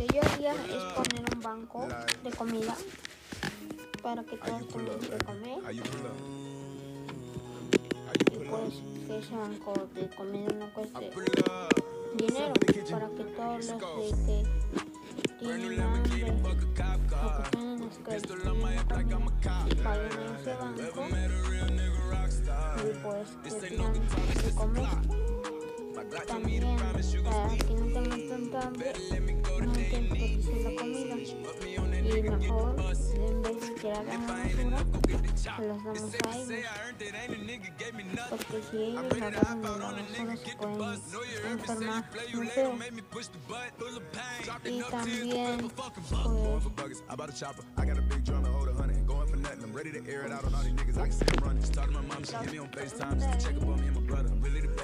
que yo haría es poner un banco de comida para que todos tengan que comer. Y pues que ese banco de comida no cueste dinero para que todos los que tienen hambre o que tienen escasez paguen ese banco y pues que tengan que comer. También para que no tengan tanta hambre, tienen que desperdiciar la comida. Y mejor, en vez a la basura, se las damos a ellos. Porque si ellos agarran la basura se pueden enfermar muy feo. Y también, pues,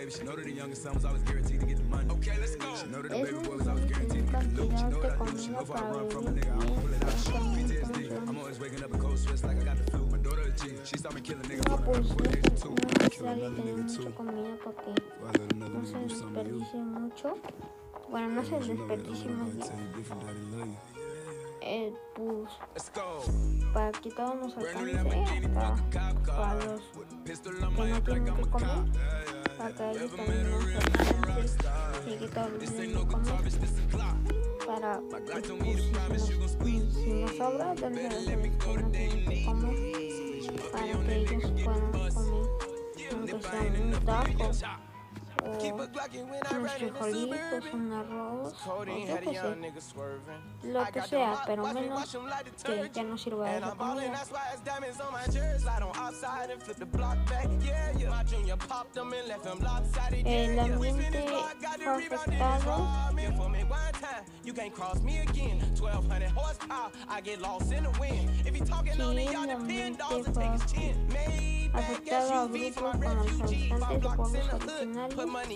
baby. She know that the youngest son was always guaranteed to get the money. Okay, let's go. She know that the es baby boy was always guaranteed to get the loot. She know what I do. She know if I run from a nigga, I'ma pull it out. PTSD. I'm always waking up in cold sweats like I got the flu. My daughter a G. She saw me kill a nigga no, from her no, before the age of two. no es necesario tener mucha comida porque I let another no se nigga do something to you. desperdicie mucho. Bueno, no se that desperdicie you. Eh, pues Let's go. para que todo nos alcance a para los a que no tienen que a comer, cop. Yeah, yeah. para que ellos Never también met a nos real nigga alcance rockstar. y clock. para si, para que ellos puedan comer aunque un taco nuestros joyitos, una rosa, o yo lo que sea, pero menos que ya no sirva de comida. El ambiente fue afectado. Sí, el ambiente fue afectado a grupos con los habitantes de pueblos originarios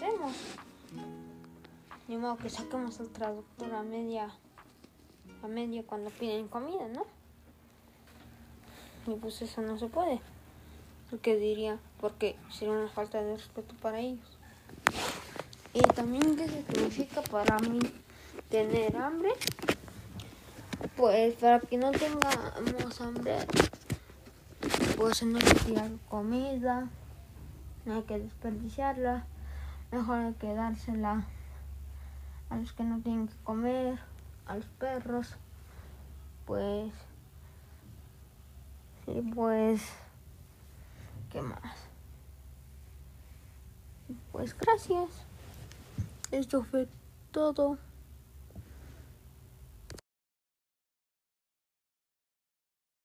hacemos? Ni modo que saquemos el traductor a media, a media cuando piden comida, ¿no? Y pues eso no se puede. Porque diría, porque sería una falta de respeto para ellos. Y también qué significa para mí tener hambre. Pues para que no tengamos hambre, pues no hay que tirar comida, no hay que desperdiciarla, mejor que dársela a los que no tienen que comer, a los perros, pues, sí, pues, ¿qué más? Pues gracias, esto fue todo.